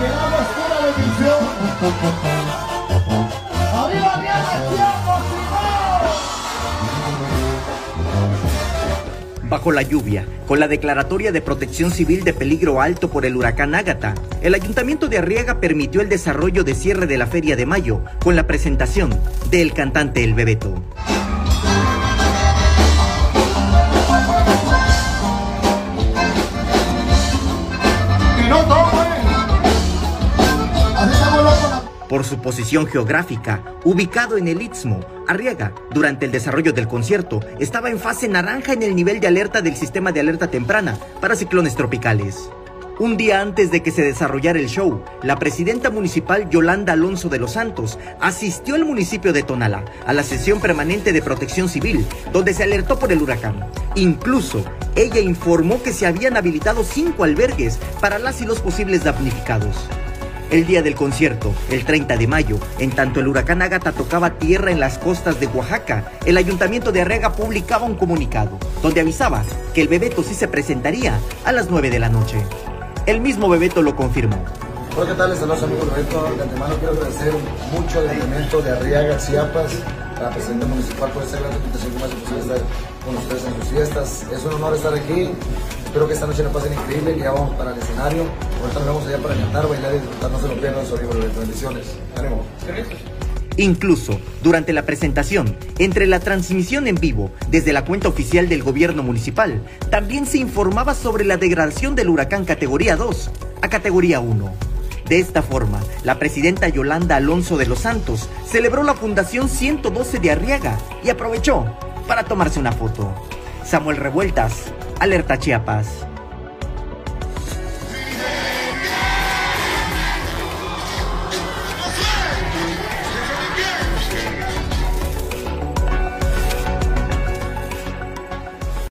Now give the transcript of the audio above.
Quedamos fuera de misión. Bajo la lluvia, con la declaratoria de protección civil de peligro alto por el huracán Ágata, el ayuntamiento de Arriaga permitió el desarrollo de cierre de la Feria de Mayo con la presentación del cantante El Bebeto. Por su posición geográfica, ubicado en el Istmo, Arriaga, durante el desarrollo del concierto, estaba en fase naranja en el nivel de alerta del sistema de alerta temprana para ciclones tropicales. Un día antes de que se desarrollara el show, la presidenta municipal Yolanda Alonso de los Santos asistió al municipio de Tonala a la sesión permanente de protección civil, donde se alertó por el huracán. Incluso, ella informó que se habían habilitado cinco albergues para las y los posibles damnificados. El día del concierto, el 30 de mayo, en tanto el huracán Ágata tocaba tierra en las costas de Oaxaca, el ayuntamiento de Arrega publicaba un comunicado donde avisaba que el Bebeto sí se presentaría a las 9 de la noche. El mismo Bebeto lo confirmó. Hola, ¿qué tal? Les saludos amigo Bebeto. De antemano quiero agradecer mucho al ayuntamiento de Arriaga, Chiapas, a la presidenta municipal por esta gran invitación que me hace posible estar con ustedes en sus fiestas. Es un honor estar aquí. Espero que esta noche la pasen increíble, que ya vamos para el escenario. Ahorita nos vamos allá para cantar, bailar y disfrutar. No se lo pierdan, amigo Bebeto. Bendiciones. Ánimo. Incluso, durante la presentación, entre la transmisión en vivo desde la cuenta oficial del gobierno municipal, también se informaba sobre la degradación del huracán categoría 2 a categoría 1. De esta forma, la presidenta Yolanda Alonso de los Santos celebró la Fundación 112 de Arriaga y aprovechó para tomarse una foto. Samuel Revueltas, Alerta Chiapas.